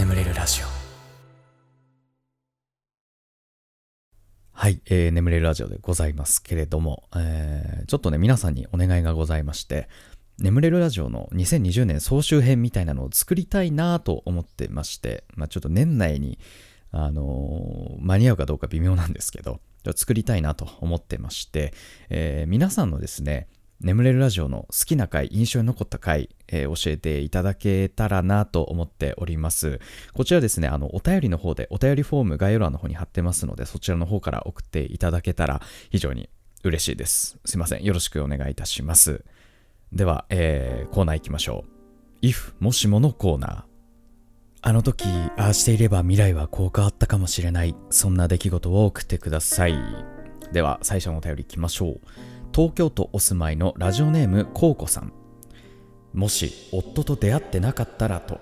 眠れるラジオ。はい、えー、眠れるラジオでございますけれども、えー、ちょっとね皆さんにお願いがございまして眠れるラジオの2020年総集編みたいなのを作りたいなと思ってまして、まあ、ちょっと年内に、あのー、間に合うかどうか微妙なんですけど、作りたいなと思ってまして、えー、皆さんのですね、眠れるラジオの好きな回、印象に残った回、えー、教えていただけたらなと思っております。こちらですね、あの、お便りの方で、お便りフォーム概要欄の方に貼ってますので、そちらの方から送っていただけたら非常に嬉しいです。すいません。よろしくお願いいたします。では、えー、コーナー行きましょう。if もしものコーナー。あの時、ああしていれば未来はこう変わったかもしれない。そんな出来事を送ってください。では、最初のお便り行きましょう。東京都お住まいのラジオネームコウコさん。もし夫と出会ってなかったらと。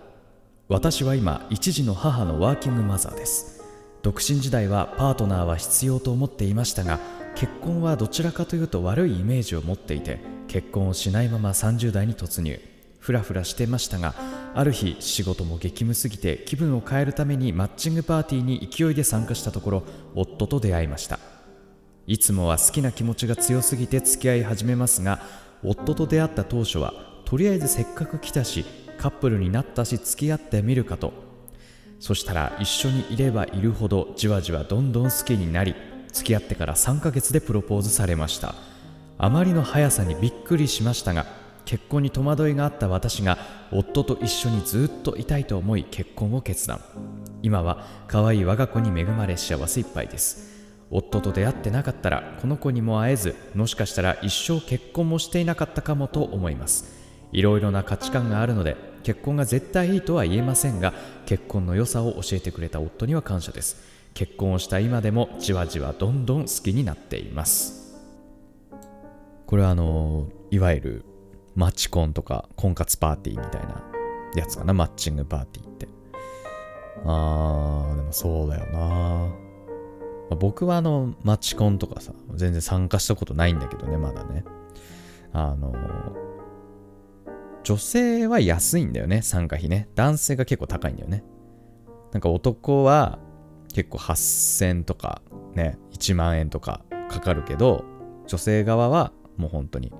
私は今一児の母のワーキングマザーです。独身時代はパートナーは必要と思っていましたが結婚はどちらかというと悪いイメージを持っていて結婚をしないまま30代に突入。ふらふらしてましたがある日仕事も激務すぎて気分を変えるためにマッチングパーティーに勢いで参加したところ夫と出会いました。いつもは好きな気持ちが強すぎて付き合い始めますが夫と出会った当初はとりあえずせっかく来たしカップルになったし付き合ってみるかと。そしたら一緒にいればいるほどじわじわどんどん好きになり付き合ってから3ヶ月でプロポーズされました。あまりの速さにびっくりしましたが結婚に戸惑いがあった私が夫と一緒にずっといたいと思い結婚を決断。今は可愛い我が子に恵まれ幸せいっぱいです。夫と出会ってなかったらこの子にも会えずもしかしたら一生結婚もしていなかったかもと思います。いろいろな価値観があるので結婚が絶対いいとは言えませんが結婚の良さを教えてくれた夫には感謝です。結婚をした今でもじわじわどんどん好きになっています。これはあのいわゆるマチコンとか婚活パーティーみたいなやつかなマッチングパーティーって。あーでもそうだよな。まあ、僕はあの、マチコンとかさ、全然参加したことないんだけどね、まだね。あの、女性は安いんだよね、参加費ね。男性が結構高いんだよね。なんか男は結構8000とかね、1万円とかかかるけど、女性側はもう本当に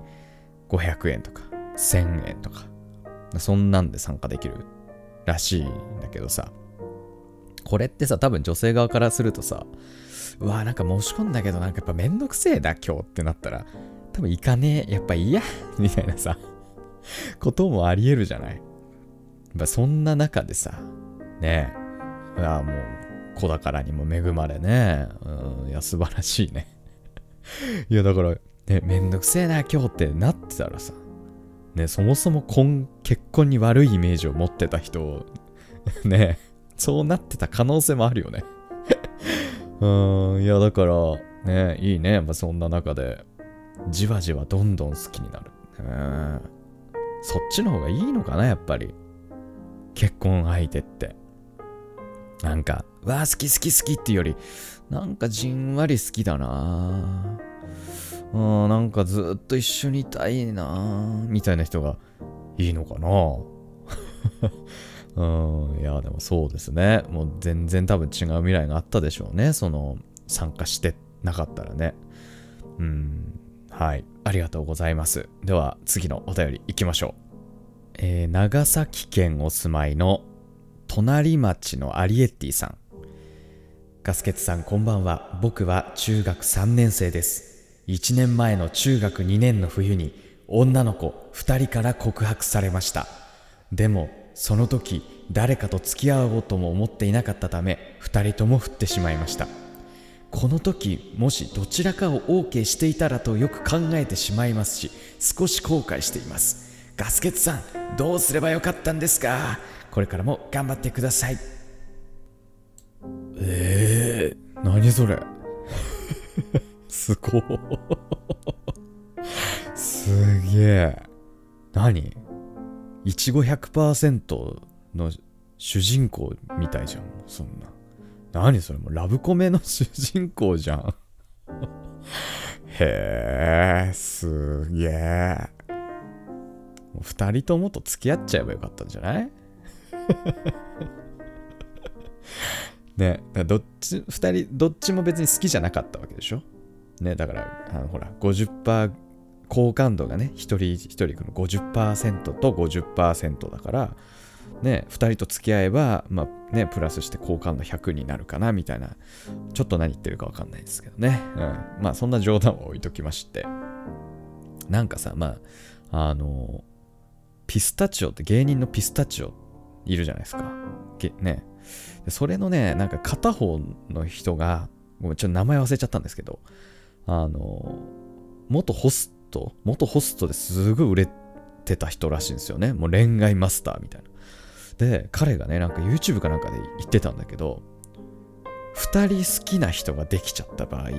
500円とか1000円とか、そんなんで参加できるらしいんだけどさ、これってさ、多分女性側からするとさ、うわなんか申し込んだけどなんかやっぱめんどくせえな今日ってなったら多分行かねえやっぱいいや みたいなさこともありえるじゃない。やっぱそんな中でさねえ。あもう子宝にも恵まれね。うんいや素晴らしいね。いやだからねめんどくせえな今日ってなってたらさねそもそも婚結婚に悪いイメージを持ってた人 ねそうなってた可能性もあるよね。うん、いやだからね、いいね。やっぱそんな中で、じわじわどんどん好きになる。ね、そっちの方がいいのかな、やっぱり。結婚相手って。なんか、わあ、好き好き好きっていうより、なんかじんわり好きだなうん、なんかずっと一緒にいたいなみたいな人がいいのかなうん、いや、でもそうですね。もう全然多分違う未来があったでしょうね。その、参加してなかったらね。うん、はい。ありがとうございます。では、次のお便り行きましょう。えー、長崎県お住まいの隣町のアリエッティさん。ガスケツさんこんばんは。僕は中学3年生です。1年前の中学2年の冬に女の子2人から告白されました。でもその時誰かと付き合おうとも思っていなかったため2人とも振ってしまいました。この時もしどちらかを OK していたらとよく考えてしまいますし少し後悔しています。ガスケツさんどうすればよかったんですか？これからも頑張ってください。えー、何それ？すご すげえ。何？いちご100%の主人公みたいじゃん。そんな。何それ？もうラブコメの主人公じゃん。へえすげえ2人ともと付き合っちゃえばよかったんじゃない？ね、どっち、二人、どっちも別に好きじゃなかったわけでしょ？ね、だから、あのほら、50%、好感度がね、一人一人この50%と50%だから、ね、2人と付き合えば、まあね、プラスして好感度100になるかなみたいな、ちょっと何言ってるか分かんないですけどね。うん、まあそんな冗談を置いときまして、なんかさ、まあ、あの、ピスタチオって芸人のピスタチオいるじゃないですか。ね。それのね、なんか片方の人が、もうちょっと名前忘れちゃったんですけど、あの、元ホスト、元ホストですごい売れてた人らしいんですよね。もう恋愛マスターみたいな。で、彼がね、なんか YouTube かなんかで言ってたんだけど、2人好きな人ができちゃった場合、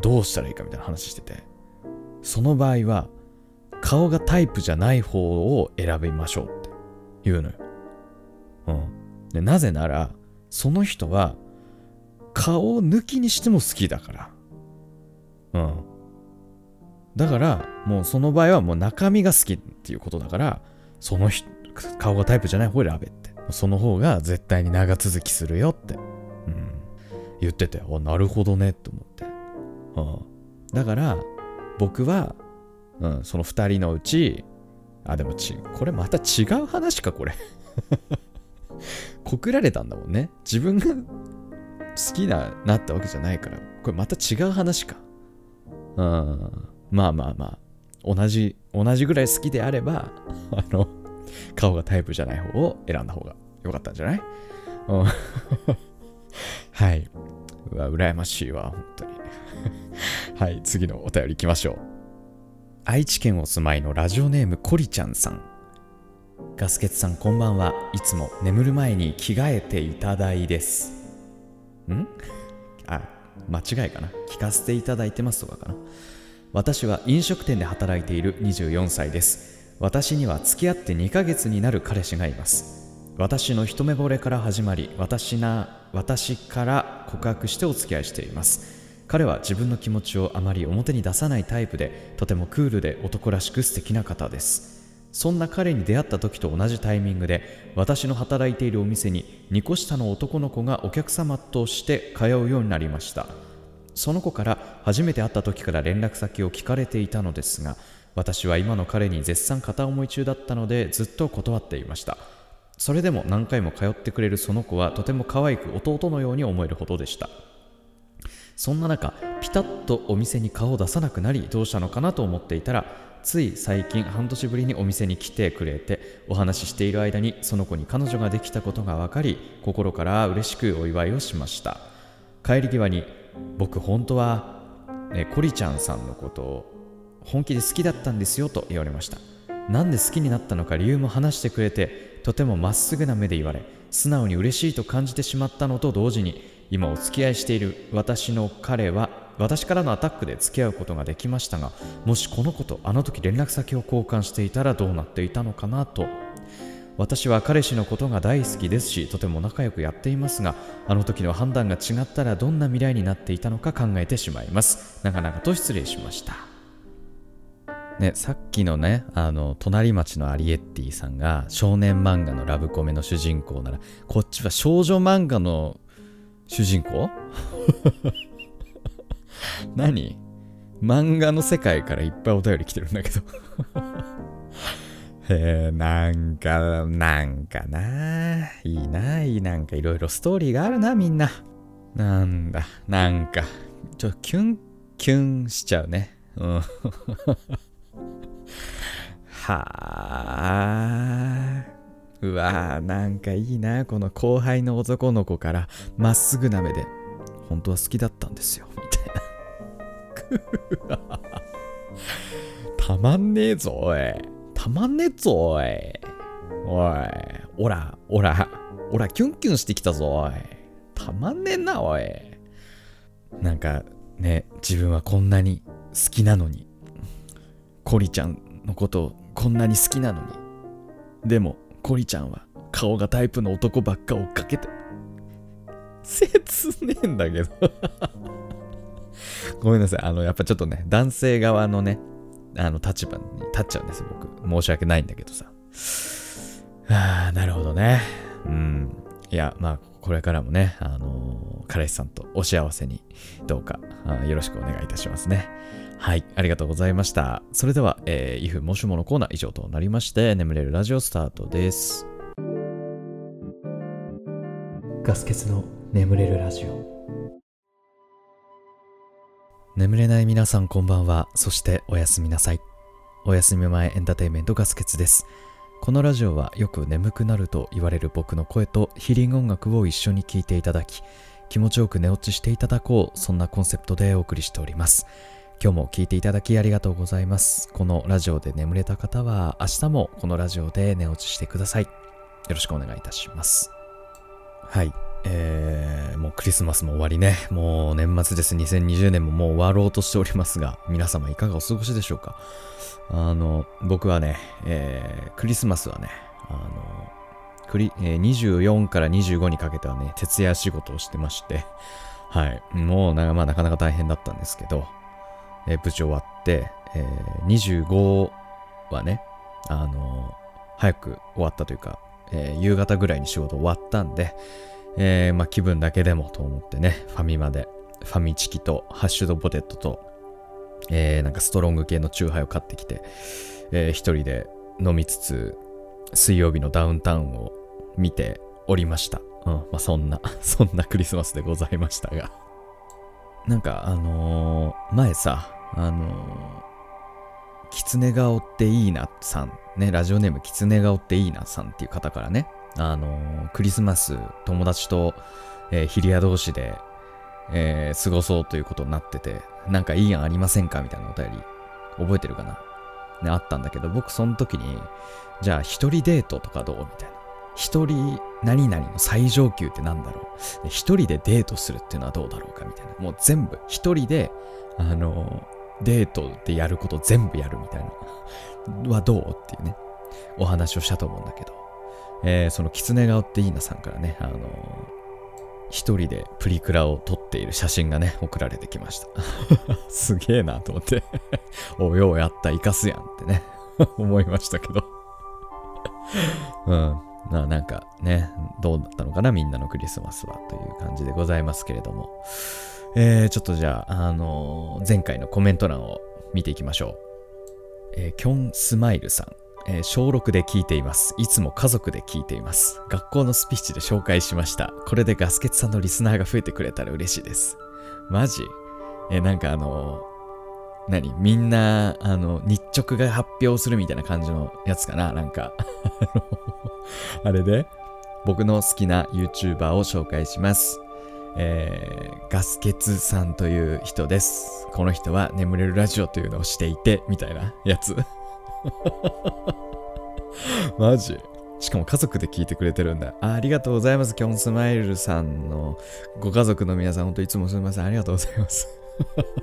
どうしたらいいかみたいな話してて、その場合は、顔がタイプじゃない方を選びましょうって言うのよ。うん。で、なぜなら、その人は、顔を抜きにしても好きだから。うん。だから、もうその場合はもう中身が好きっていうことだから、その、顔がタイプじゃない方選べって。その方が絶対に長続きするよって、うん、言ってて、あ、なるほどねって思って。うん、だから、僕は、うん、その2人のうち、あ、でもち、これまた違う話か、これ。告られたんだもんね。自分が好きな、なったわけじゃないから、これまた違う話か。うん、まあまあまあ、同じ、同じぐらい好きであれば、あの、顔がタイプじゃない方を選んだ方が良かったんじゃない？うん はい。うわ、羨ましいわ、本当に。はい、次のお便り行きましょう。愛知県お住まいのラジオネームコリちゃんさん。ガスケツさんこんばんはいつも眠る前に着替えていただいです。ん？あ、間違いかな。聞かせていただいてますとかかな。私は飲食店で働いている24歳です。私には付き合って2ヶ月になる彼氏がいます。私の一目惚れから始まり私な私から告白してお付き合いしています。彼は自分の気持ちをあまり表に出さないタイプでとてもクールで男らしく素敵な方です。そんな彼に出会った時と同じタイミングで私の働いているお店に2個下の男の子がお客様として通うようになりました。その子から初めて会った時から連絡先を聞かれていたのですが私は今の彼に絶賛片思い中だったのでずっと断っていました。それでも何回も通ってくれるその子はとても可愛く弟のように思えるほどでした。そんな中ピタッとお店に顔を出さなくなりどうしたのかなと思っていたらつい最近半年ぶりにお店に来てくれてお話ししている間にその子に彼女ができたことが分かり心から嬉しくお祝いをしました。帰り際に僕本当は、ね、コリちゃんさんのことを本気で好きだったんですよと言われました。なんで好きになったのか理由も話してくれてとてもまっすぐな目で言われ素直に嬉しいと感じてしまったのと同時に今お付き合いしている私の彼は私からのアタックで付き合うことができましたがもしこの子とあの時連絡先を交換していたらどうなっていたのかなと私は彼氏のことが大好きですしとても仲良くやっていますがあの時の判断が違ったらどんな未来になっていたのか考えてしまいます。なかなかと失礼しました。ね、さっきのね、あの、隣町のアリエッティさんが少年漫画のラブコメの主人公なら、こっちは少女漫画の主人公？何？漫画の世界からいっぱいお便り来てるんだけど。へえ、なんか、なんかな。いいな、いい、なんかいろいろストーリーがあるな、みんな。なんだ、なんか、ちょ、キュン、キュンしちゃうね。うん。はあ。うわーなんかいいなこの後輩の男の子からまっすぐな目で本当は好きだったんですよみたいなたまんねえぞおいたまんねえぞおい。おい。おらおらおらキュンキュンしてきたぞおい。たまんねえなおい。なんかね自分はこんなに好きなのに。コリちゃんのことこんなに好きなのに。でもコリちゃんは顔がタイプの男ばっか追っかけて。切ねえんだけど。ごめんなさい。あのやっぱちょっとね男性側のねあの立場に立っちゃうんです僕申し訳ないんだけどさああなるほどねうんいやまあこれからもね、あの彼氏さんとお幸せにどうかよろしくお願いいたしますね。はい、ありがとうございました。それでは、えー、イフもしものコーナー以上となりまして、眠れるラジオスタートです。ガス欠の眠れるラジオ。眠れない皆さんこんばんは。そしておやすみなさい。おやすみ前エンターテインメントガス欠です。このラジオはよく眠くなると言われる僕の声とヒーリング音楽を一緒に聴いていただき、気持ちよく寝落ちしていただこう、そんなコンセプトでお送りしております。今日も聴いていただきありがとうございます。このラジオで眠れた方は明日もこのラジオで寝落ちしてください。よろしくお願いいたします。はい。えー、もうクリスマスも終わりね。もう年末です。2020年ももう終わろうとしておりますが、皆様いかがお過ごしでしょうか？あの、僕はね、えー、クリスマスはね、あの、クリえー、24から25にかけてはね、徹夜仕事をしてまして、はい。もうな,、まあ、なかなか大変だったんですけど、えー、無事終わって、えー、25はね、あの早く終わったというか、えー、夕方ぐらいに仕事終わったんで、えー、まあ、気分だけでもと思ってね、ファミマで、ファミチキとハッシュドポテトと、えー、なんかストロング系のチューハイを買ってきて、えー、一人で飲みつつ、水曜日のダウンタウンを見ておりました。うん、まあ、そんな、そんなクリスマスでございましたが。なんか、あのー、前さ、あのー、キツネ顔っていいなさん、ね、ラジオネームキツネ顔っていいなさんっていう方からね、あの、クリスマス友達と、えー、ヒリア同士で、えー、過ごそうということになってて、なんかいい案ありませんかみたいなお便り、覚えてるかな？ね、あったんだけど、僕その時に、じゃあ一人デートとかどう？みたいな。一人何々の最上級ってなんだろう？一人でデートするっていうのはどうだろうかみたいな。もう全部、一人で、あのデートでやること全部やるみたいな。はどう？っていうね、お話をしたと思うんだけど。えー、その狐顔っていいなさんからね、あのー、一人でプリクラを撮っている写真がね、送られてきました。すげえなと思って おようやった、生かすやんってね 思いましたけどうん。ななんかね、どうだったのかな、みんなのクリスマスはという感じでございますけれども。えー、ちょっとじゃあ、あのー、前回のコメント欄を見ていきましょう。えー、キョンスマイルさん。えー、小6で聞いています。いつも家族で聞いています。学校のスピーチで紹介しました。これでガスケツさんのリスナーが増えてくれたら嬉しいです。マジ？えー、なんかあのー、何？みんな、あの、日直が発表するみたいな感じのやつかな？なんかあれで、僕の好きな YouTuber を紹介します。えー、ガスケツさんという人です。この人は眠れるラジオというのをしていて、みたいなやつ。マジ？しかも家族で聞いてくれてるんだあ。ありがとうございます。キョンスマイルさんのご家族の皆さん、ほんといつもすみません。ありがとうございます。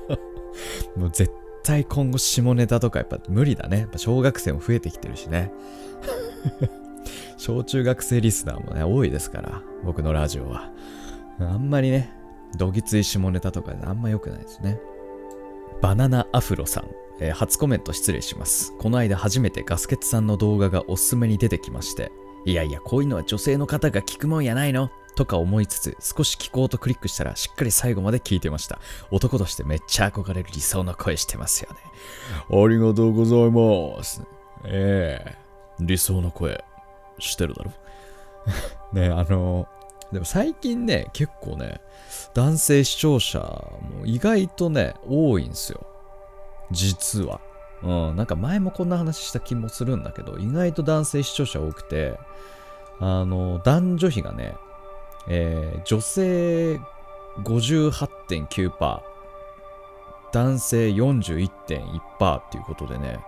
もう絶対今後下ネタとかやっぱ無理だね。やっぱ小学生も増えてきてるしね。小中学生リスナーもね、多いですから、僕のラジオは。あんまりね、どぎつい下ネタとかあんま良くないですね。バナナアフロさん。えー、初コメント失礼します。この間初めてガスケツさんの動画がおすすめに出てきまして、いやいや、こういうのは女性の方が聞くもんやないのとか思いつつ、少し聞こうとクリックしたら、しっかり最後まで聞いてました。男としてめっちゃ憧れる理想の声してますよね。ありがとうございます。ええー、理想の声、してるだろ？ねあのでも最近ね、結構ね、男性視聴者も意外とね、多いんですよ。実は。うん、なんか前もこんな話した気もするんだけど、意外と男性視聴者多くて、あの、男女比がね、えー、女性58.9%、男性41.1%っていうことでね、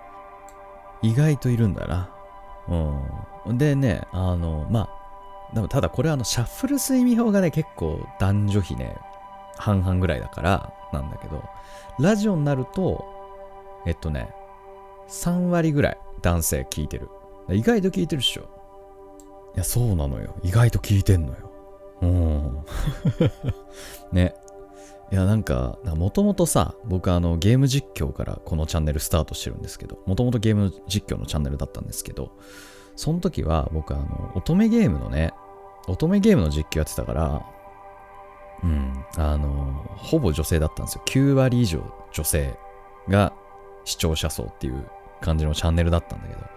意外といるんだな。うん。でね、あの、まあ、でもただこれはあの、シャッフル睡眠法がね、結構男女比ね、半々ぐらいだからなんだけど、ラジオになると、えっとね、3割ぐらい男性聞いてる。意外と聞いてるっしょ。いや、そうなのよ。意外と聞いてんのよ。うん。ね。いや、なんか、もともとさ、僕あの、ゲーム実況からこのチャンネルスタートしてるんですけど、もともとゲーム実況のチャンネルだったんですけど、その時は僕あの、乙女ゲームのね、乙女ゲームの実況やってたから、うん、あの、ほぼ女性だったんですよ。9割以上女性が視聴者層っていう感じのチャンネルだったんだけど、ま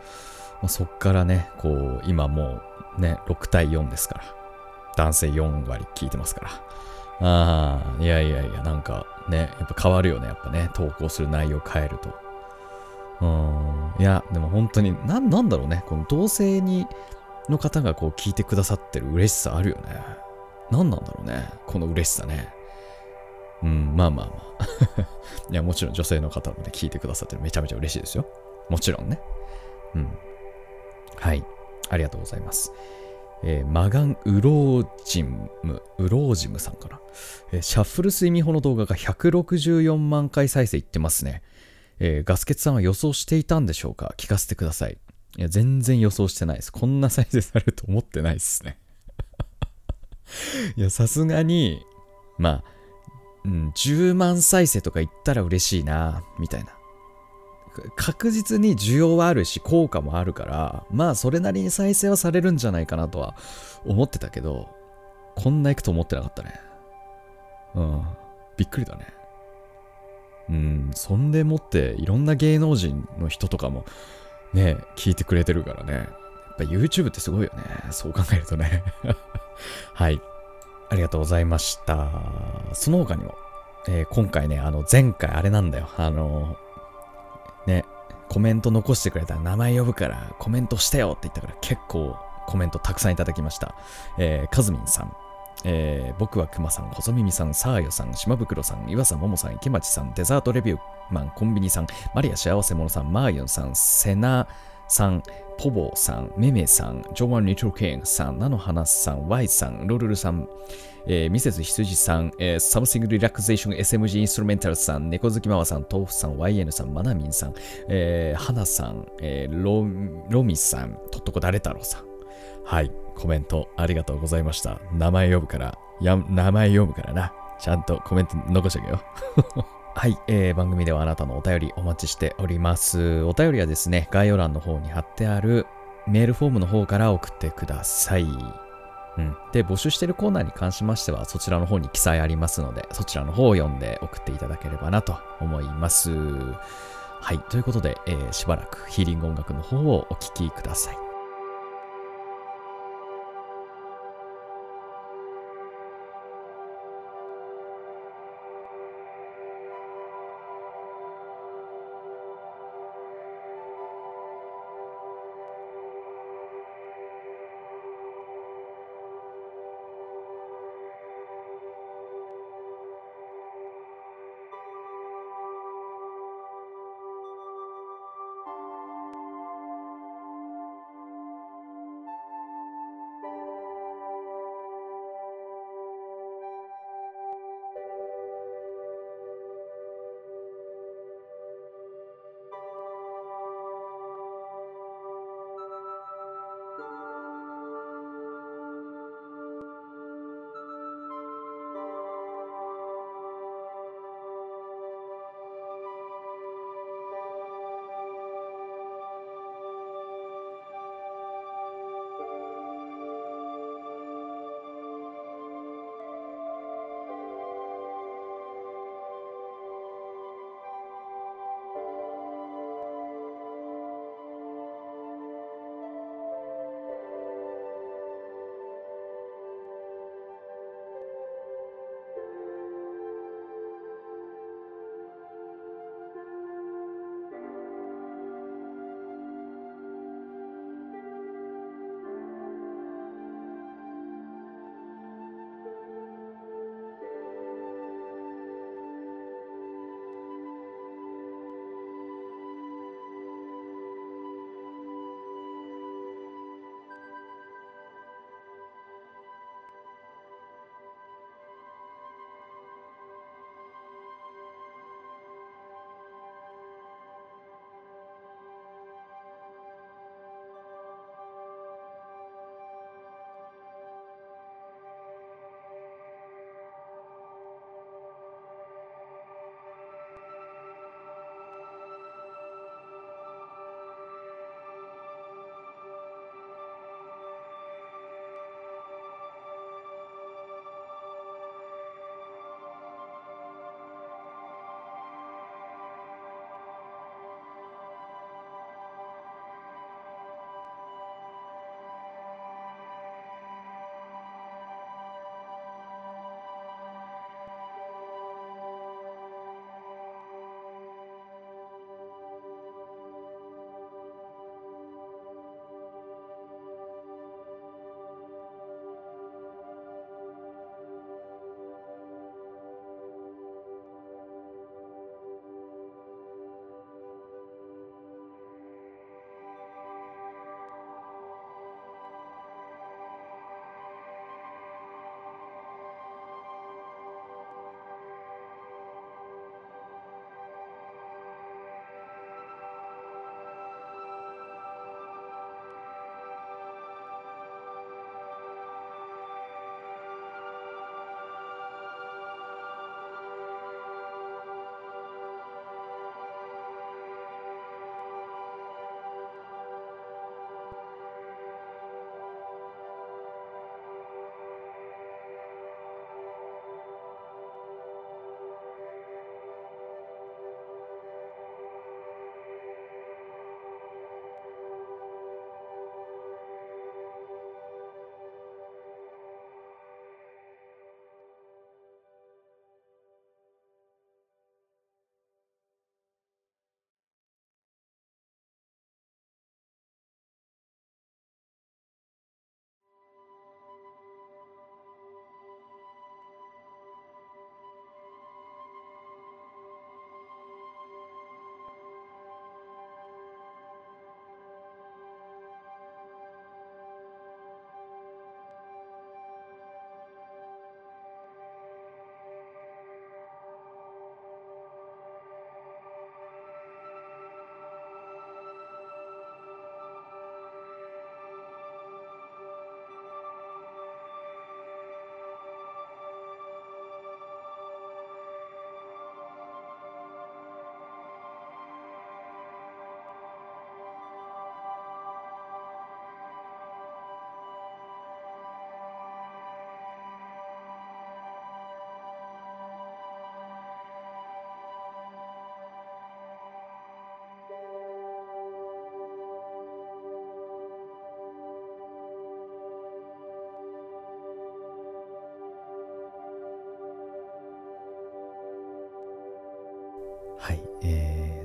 あ、そっからね、こう、今もうね、6対4ですから、男性4割聞いてますから。ああ、いやいやいや、なんかね、やっぱ変わるよね、やっぱね、投稿する内容変えると。うん、いや、でも本当に、ななんだろうね、この同性に、の方がこう聞いてくださってる嬉しさあるよね。何なんだろうね、この嬉しさね。うん、まあまあまあ。いや、もちろん女性の方もね、聞いてくださってるめちゃめちゃ嬉しいですよ。もちろんね。うん。はい。ありがとうございます。えーマガン・ウロージム、ウロージムさんかな。えーシャッフル睡眠法の動画が164万回再生いってますね。えーガスケツさんは予想していたんでしょうか？聞かせてください。いや、全然予想してないです。こんな再生されると思ってないですね。いや、さすがに、まあ、うん、10万再生とか言ったら嬉しいな、みたいな。確実に需要はあるし効果もあるからまあそれなりに再生はされるんじゃないかなとは思ってたけどこんないくと思ってなかったねうんびっくりだねうん。そんでもっていろんな芸能人の人とかもね聞いてくれてるからね。やっぱ YouTube ってすごいよね。そう考えるとね。はい。ありがとうございました。その他にも、えー今回ねあの前回あれなんだよ。あのね、コメント残してくれたら名前呼ぶからコメントしてよって言ったから結構コメントたくさんいただきました。えー、かずみんさん、えー僕はくまさん、細耳さん、さあよさん、島袋さん、岩佐ももさん、池町さん、デザートレビューマン、コンビニさん、マリア幸せ者さん、マーユンさん、セナさん、ポボさん、メメさん、ジョワン・リトル・ケンさん、ナノハナさん、ワイさん、ロルルさん、えー、ミセス羊さん、えー、サムシングリラクゼーション SMG インストルメンタルさん、猫好きママさん、豆腐さん、YN さん、マナミンさん、えー、花さん、えー、ロロミさん、とっとこ誰太郎さん。はい、コメントありがとうございました。名前呼ぶから、や名前読むからな。ちゃんとコメント残しておけよ。はい、えー番組ではあなたのお便りお待ちしております。お便りはですね、概要欄の方に貼ってあるメールフォームの方から送ってください。うん、で募集してるコーナーに関しましてはそちらの方に記載ありますのでそちらの方を読んで送っていただければなと思いますはいということで、えーしばらくヒーリング音楽の方をお聴きください、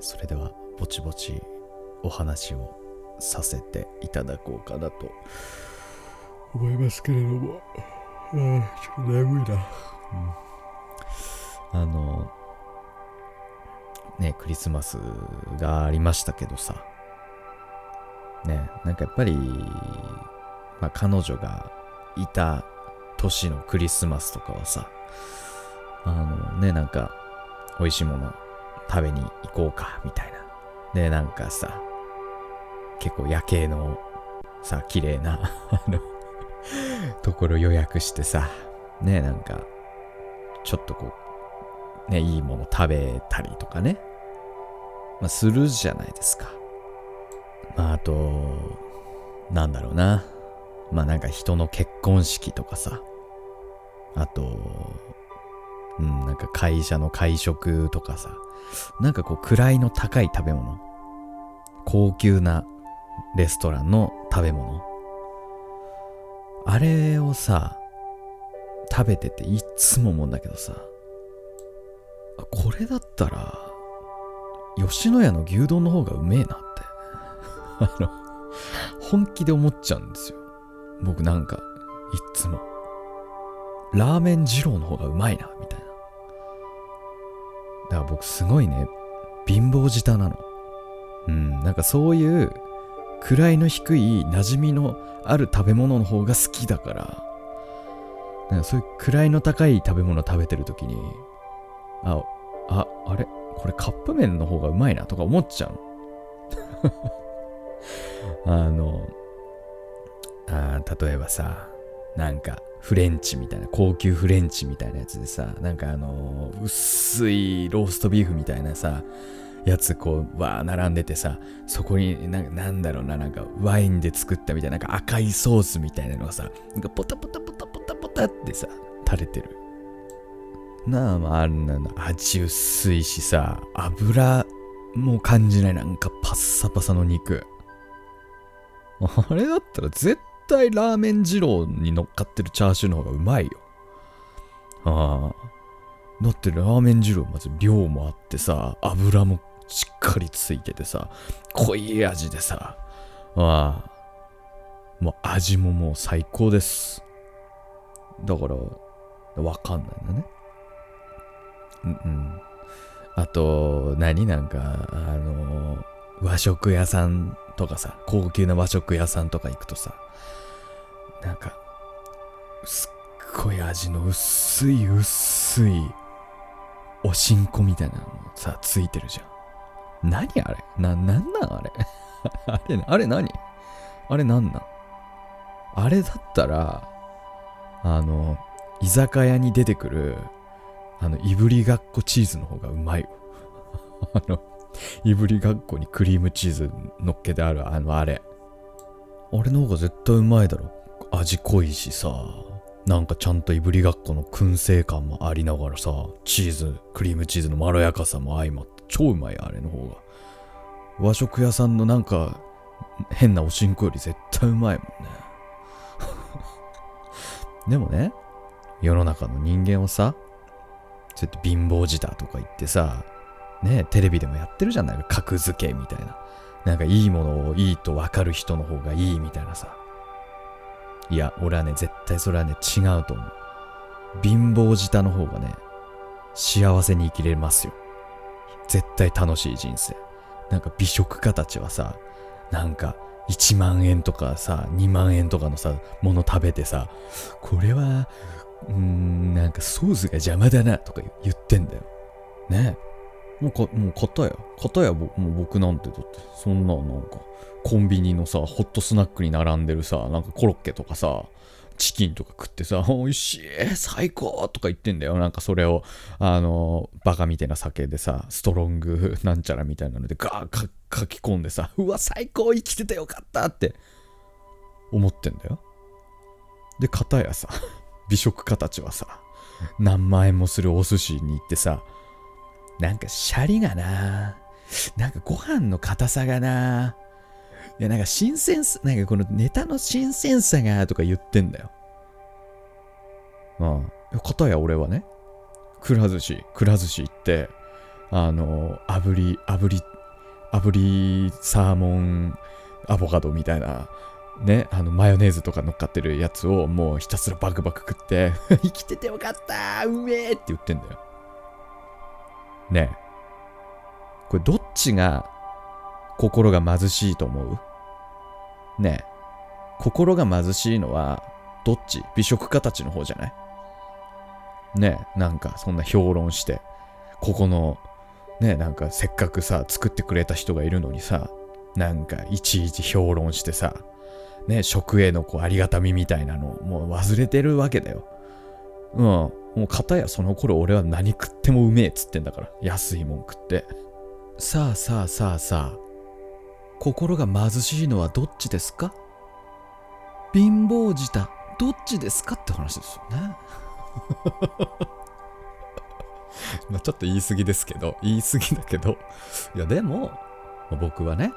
それではぼちぼちお話をさせていただこうかなと思いますけれども、ああちょっと眠いな。うん、あの、ね、クリスマスがありましたけどさ、ね、なんかやっぱり、まあ、彼女がいた年のクリスマスとかはさ、あのね、なんか、美味しいもの食べに行こうか、みたいな。で、なんかさ、結構夜景のさ、綺麗な あのところ予約してさ、ね、なんか、ちょっとこう、ね、いいもの食べたりとかね、まあ、するじゃないですか。まあ、あと、なんだろうな。まあなんか人の結婚式とかさ、あと、うん、なんか会社の会食とかさ、なんかこう位の高い食べ物、高級なレストランの食べ物、あれをさ、食べてていつも思うんだけどさ、これだったら、吉野家の牛丼の方がうめえなって。あの、本気で思っちゃうんですよ。僕なんか、いっつも。ラーメン二郎の方がうまいな、みたいな。だから僕すごいね、貧乏舌なの。うん、なんかそういう位の低い馴染みのある食べ物の方が好きだから、なんかそういう位の高い食べ物食べてる時に、あ、あ、あれ？これカップ麺の方がうまいなとか思っちゃう。あの、あ例えばさ、なんかフレンチみたいな、高級フレンチみたいなやつでさ、なんかあの薄いローストビーフみたいなさ、やつこう、わー並んでてさ、そこにななんだろうな、なんかワインで作ったみたいな、なんか赤いソースみたいなのがさ、なんかポタポタポタポタポタってさ、垂れてる。なあ、まあ、あんなの味薄いしさ、油も感じない、なんかパッサパサの肉。あれだったら絶対ラーメン二郎に乗っかってるチャーシューの方がうまいよ。ああ。だってラーメン二郎まず量もあってさ、油もしっかりついててさ、濃い味でさ、ああ。もう味ももう最高です。だから、わかんないんだね。うんうん。あと、何なんか、あの、和食屋さんとかさ、高級な和食屋さんとか行くとさ、なんか、すっごい味の薄い薄い、おしんこみたいなのさ、ついてるじゃん。何あれ？な、なんなんあれ？あれ、あれ何？あれなんなん？あれだったら、あの、居酒屋に出てくる、あの、いぶりがっこチーズの方がうまいよ。あの、いぶりがっこにクリームチーズ乗っけてある、あの、あれ。あれの方が絶対うまいだろ。味濃いしさ。なんかちゃんといぶりがっこの燻製感もありながらさ、チーズ、クリームチーズのまろやかさも相まって、超うまいあれの方が。和食屋さんのなんか、変なおしんこより絶対うまいもんね。でもね、世の中の人間をさ、そうやって貧乏舌とか言ってさ、ね、テレビでもやってるじゃない？格付けみたいな。なんかいいものをいいと分かる人の方がいいみたいなさ。いや、俺はね、絶対それはね、違うと思う。貧乏舌の方がね、幸せに生きれますよ。絶対楽しい人生。なんか美食家たちはさ、なんか1万円とかさ、2万円とかのさ、もの食べてさ、これはうーん、なんかソースが邪魔だなとか言ってんだよ。ねもうか、もう型や。型やもう僕なんてだって、そんななんか、コンビニのさ、ホットスナックに並んでるさ、なんかコロッケとかさ、チキンとか食ってさ、美味しい、最高とか言ってんだよ。なんかそれを、あの、バカみたいな酒でさ、ストロング なんちゃらみたいなのでガーか書き込んでさ、うわ、最高生きててよかったって思ってんだよ。で、片やさ、美食家たちはさ、何万円もするお寿司に行ってさ、なんかシャリがな、なんかご飯の硬さがな、いやなんか新鮮さ、なんかこのネタの新鮮さがとか言ってんだよ。うん。かたや俺はね、くら寿司、くら寿司行って、あの、炙り、炙り、炙りサーモンアボカドみたいな、ね、あの、マヨネーズとか乗っかってるやつをもうひたすらバクバク食って 生きててよかったうめえって言ってんだよ。ねえ。これどっちが心が貧しいと思う？ねえ。心が貧しいのはどっち？美食家たちの方じゃない？ねえ、なんかそんな評論して、ここのねえ、なんかせっかくさ、作ってくれた人がいるのにさ、なんかいちいち評論してさ、ね、食へのこうありがたみみたいなのもう忘れてるわけだよ。うん。もう片やその頃俺は何食ってもうめえっつってんだから。安いもん食って。さあさあさあさあ。心が貧しいのはどっちですか？貧乏舌どっちですかって話ですよね。まあちょっと言い過ぎですけど、言い過ぎだけど、いやでも、僕はね、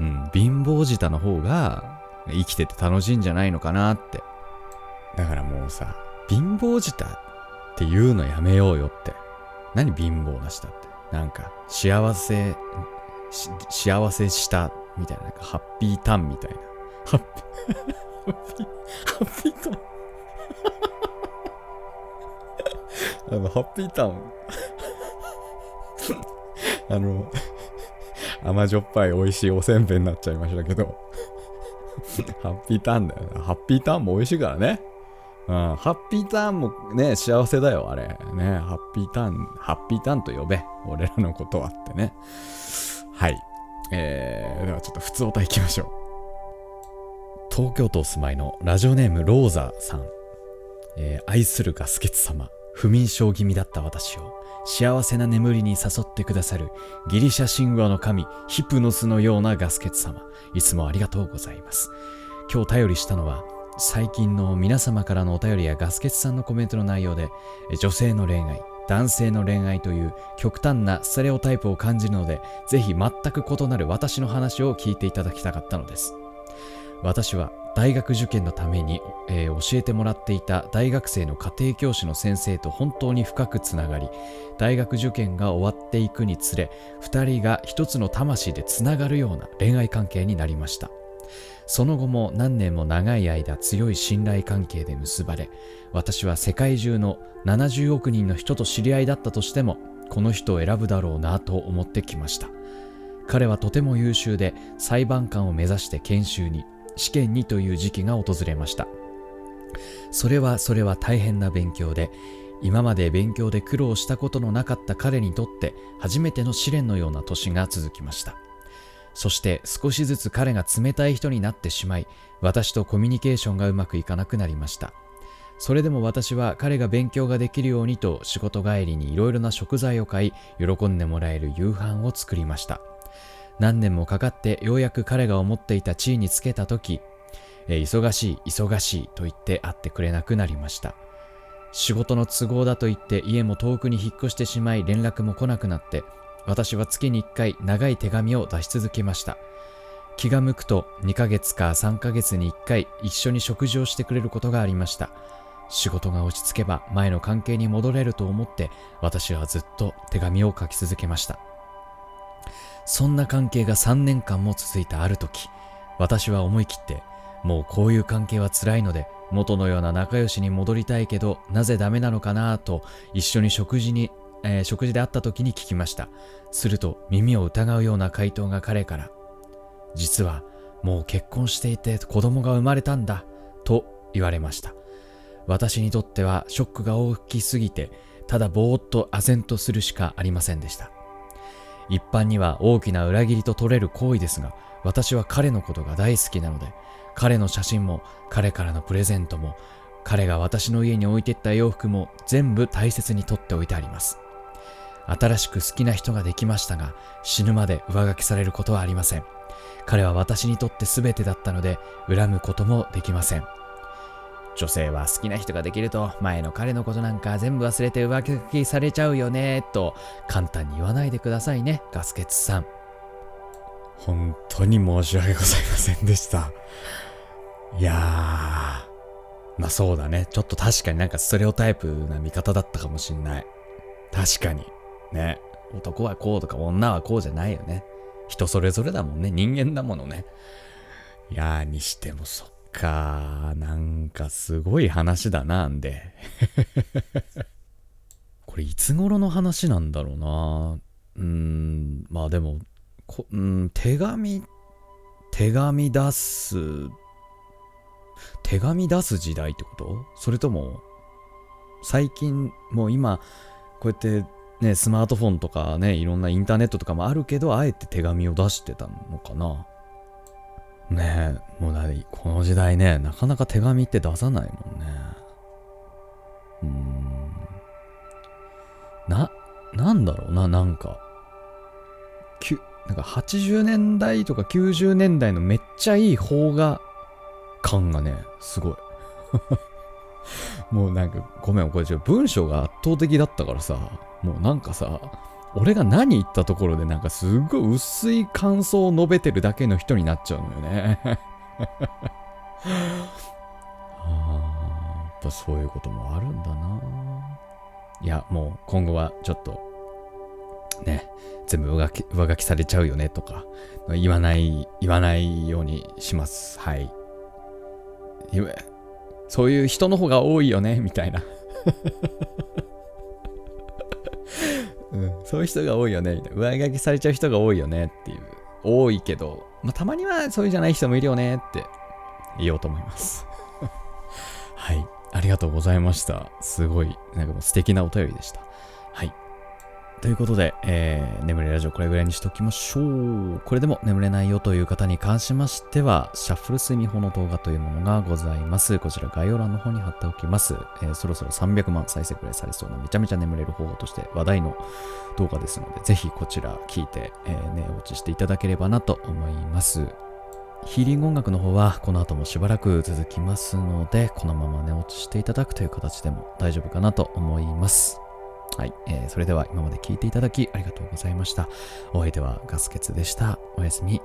うん、貧乏舌の方が生きてて楽しいんじゃないのかなって。だからもうさ、貧乏舌って言うのやめようよって。何貧乏な舌って？なんか、幸せ、幸せしたみたいな、なんかハッピータンみたいな。ハッピー、ハッピー、ハッピータン。あの、ハッピーターンあの、甘じょっぱい美味しいおせんべいになっちゃいましたけどハッピーターンだよなハッピーターンも美味しいからね。うん、ハッピーターンもね、幸せだよ、あれ。ね、ハッピーターン、ハッピーターンと呼べ。俺らのことはってね。はい。えー、ではちょっと普通おた行きましょう。東京都お住まいのラジオネームローザさん。えー、愛するガスケツ様。不眠症気味だった私を幸せな眠りに誘ってくださるギリシャ神話の神ヒプノスのようなガスケツ様いつもありがとうございます今日頼りしたのは最近の皆様からのお便りやガスケツさんのコメントの内容で女性の恋愛男性の恋愛という極端なステレオタイプを感じるのでぜひ全く異なる私の話を聞いていただきたかったのです。私は大学受験のために、えー、教えてもらっていた大学生の家庭教師の先生と本当に深くつながり大学受験が終わっていくにつれ2人が一つの魂でつながるような恋愛関係になりました。その後も何年も長い間強い信頼関係で結ばれ私は世界中の70億人の人と知り合いだったとしてもこの人を選ぶだろうなと思ってきました。彼はとても優秀で裁判官を目指して研修に試験にという時期が訪れました。それはそれは大変な勉強で今まで勉強で苦労したことのなかった彼にとって初めての試練のような年が続きました。そして少しずつ彼が冷たい人になってしまい私とコミュニケーションがうまくいかなくなりました。それでも私は彼が勉強ができるようにと仕事帰りにいろいろな食材を買い喜んでもらえる夕飯を作りました。何年もかかってようやく彼が思っていた地位につけた時、え、忙しい忙しいと言って会ってくれなくなりました。仕事の都合だと言って家も遠くに引っ越してしまい連絡も来なくなって私は月に1回長い手紙を出し続けました。気が向くと2ヶ月か3ヶ月に1回一緒に食事をしてくれることがありました。仕事が落ち着けば前の関係に戻れると思って私はずっと手紙を書き続けました。そんな関係が3年間も続いたある時、私は思い切って、もうこういう関係は辛いので、元のような仲良しに戻りたいけど、なぜダメなのかなと、一緒に食事に、えー、食事で会った時に聞きました。すると、耳を疑うような回答が彼から、実は、もう結婚していて子供が生まれたんだ、と言われました。私にとってはショックが大きすぎて、ただぼーっと唖然とするしかありませんでした。一般には大きな裏切りと取れる行為ですが、私は彼のことが大好きなので、彼の写真も、彼からのプレゼントも、彼が私の家に置いてった洋服も全部大切に取っておいてあります。新しく好きな人ができましたが、死ぬまで上書きされることはありません。彼は私にとって全てだったので、恨むこともできません。女性は好きな人ができると前の彼のことなんか全部忘れて浮気されちゃうよねと簡単に言わないでくださいねガスケツさん。本当に申し訳ございませんでした。いやーまあそうだね。ちょっと確かになんかストレオタイプな見方だったかもしんない。確かに。ね男はこうとか女はこうじゃないよね。人それぞれだもんね。人間だものね。いやーにしてもそっかなんかすごい話だなんで。これいつ頃の話なんだろうなうん、まあでも、こうん、手紙、手紙出す、手紙出す時代ってこと？それとも、最近、もう今、こうやってね、スマートフォンとかね、いろんなインターネットとかもあるけど、あえて手紙を出してたのかな。ねえ、もうだこの時代ね、なかなか手紙って出さないもんね。うーん。な、なんだろうな、なんか。きゅ、なんか80年代とか90年代のめっちゃいい邦画感がね、すごい。もうなんか、ごめん、これ文章が圧倒的だったからさ、もうなんかさ、俺が何言ったところでなんかすっごい薄い感想を述べてるだけの人になっちゃうのよね。あやっぱそういうこともあるんだな。いや、もう今後はちょっと、ね、全部上書き上書きされちゃうよねとか、言わない、言わないようにします。はい。そういう人の方が多いよね、みたいな。うん、そういう人が多いよね、みたいな。上書きされちゃう人が多いよねっていう。多いけど、まあ、たまにはそういうじゃない人もいるよねって言おうと思います。はい。ありがとうございました。すごい、なんかもう素敵なお便りでした。ということで、えー、眠れラジオこれぐらいにしときましょう。これでも眠れないよという方に関しましては、シャッフル睡眠法の動画というものがございます。こちら概要欄の方に貼っておきます。えー、そろそろ300万再生くらいされそうなめちゃめちゃ眠れる方法として話題の動画ですので、ぜひこちら聞いて、えー、寝落ちしていただければなと思います。ヒーリング音楽の方はこの後もしばらく続きますので、このまま寝落ちしていただくという形でも大丈夫かなと思います。はい、えー、それでは今まで聞いていただきありがとうございました。お相手はガスケツでした。おやすみ。